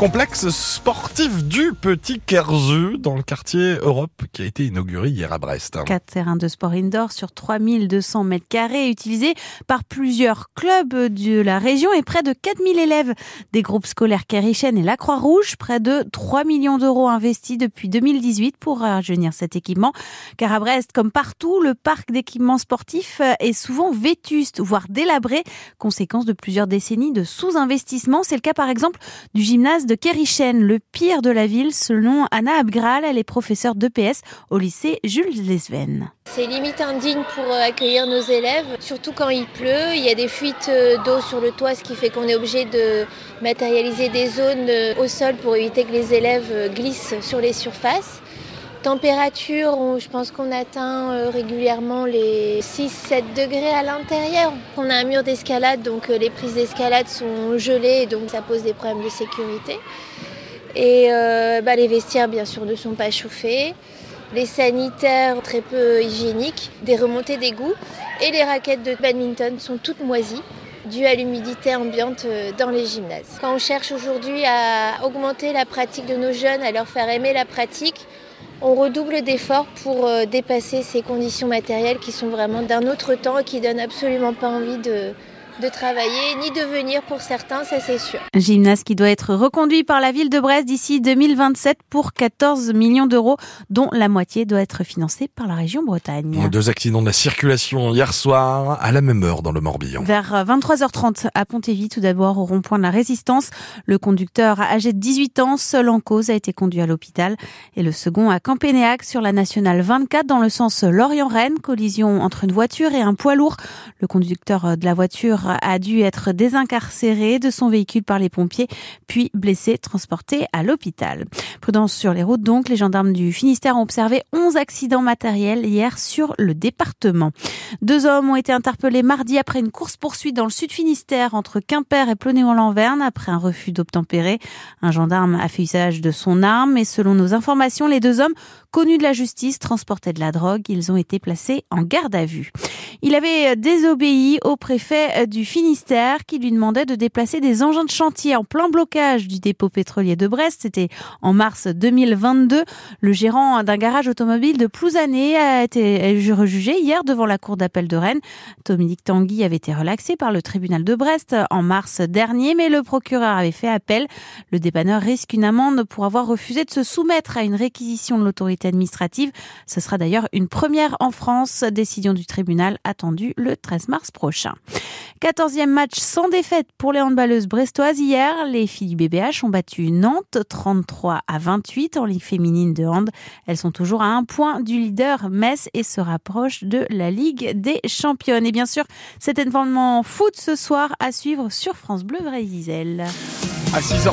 complexe sportif du Petit Kerzu dans le quartier Europe qui a été inauguré hier à Brest. Quatre terrains de sport indoor sur 3200 mètres carrés utilisés par plusieurs clubs de la région et près de 4000 élèves des groupes scolaires Kerichen et la Croix-Rouge. Près de 3 millions d'euros investis depuis 2018 pour rajeunir cet équipement. Car à Brest, comme partout, le parc d'équipements sportifs est souvent vétuste, voire délabré, conséquence de plusieurs décennies de sous-investissement. C'est le cas par exemple du gymnase de Kerichen, le pire de la ville selon Anna Abgral. Elle est professeure d'EPS au lycée Jules Lesven. C'est limite indigne pour euh, accueillir nos élèves, surtout quand il pleut. Il y a des fuites euh, d'eau sur le toit, ce qui fait qu'on est obligé de matérialiser des zones euh, au sol pour éviter que les élèves glissent sur les surfaces. Température, je pense qu'on atteint régulièrement les 6-7 degrés à l'intérieur. On a un mur d'escalade, donc les prises d'escalade sont gelées, donc ça pose des problèmes de sécurité. Et bah, les vestiaires, bien sûr, ne sont pas chauffés les sanitaires très peu hygiéniques, des remontées d'égout et les raquettes de badminton sont toutes moisies dues à l'humidité ambiante euh, dans les gymnases. Quand on cherche aujourd'hui à augmenter la pratique de nos jeunes, à leur faire aimer la pratique, on redouble d'efforts pour euh, dépasser ces conditions matérielles qui sont vraiment d'un autre temps et qui donnent absolument pas envie de, de travailler, ni de venir pour certains, ça c'est sûr. Un gymnase qui doit être reconduit par la ville de Brest d'ici 2027 pour 14 millions d'euros, dont la moitié doit être financée par la région Bretagne. Deux accidents de la circulation hier soir à la même heure dans le Morbihan. Vers 23h30 à Pontévy, tout d'abord au rond-point de la Résistance. Le conducteur âgé de 18 ans, seul en cause, a été conduit à l'hôpital. Et le second à Campénéac sur la nationale 24 dans le sens Lorient-Rennes. Collision entre une voiture et un poids lourd. Le conducteur de la voiture a dû être désincarcéré de son véhicule par les pompiers, puis blessé, transporté à l'hôpital. Prudence sur les routes donc, les gendarmes du Finistère ont observé 11 accidents matériels hier sur le département. Deux hommes ont été interpellés mardi après une course-poursuite dans le sud Finistère entre Quimper et Plonéon-Lanverne après un refus d'obtempérer. Un gendarme a fait usage de son arme et selon nos informations, les deux hommes connus de la justice transportaient de la drogue. Ils ont été placés en garde à vue. Il avait désobéi au préfet du Finistère qui lui demandait de déplacer des engins de chantier en plein blocage du dépôt pétrolier de Brest. C'était en mars 2022. Le gérant d'un garage automobile de Plouzané a été rejugé hier devant la cour d'appel de Rennes. Dominique Tanguy avait été relaxé par le tribunal de Brest en mars dernier, mais le procureur avait fait appel. Le dépanneur risque une amende pour avoir refusé de se soumettre à une réquisition de l'autorité administrative. Ce sera d'ailleurs une première en France. Décision du tribunal attendue le 13 mars prochain. 14e match sans défaite pour les handballeuses brestoises hier. Les filles du BBH ont battu Nantes 33 à 28 en Ligue féminine de hand. Elles sont toujours à un point du leader Metz et se rapprochent de la Ligue des championnes. Et bien sûr, cet événement foot ce soir à suivre sur France Bleu Brésil. À 6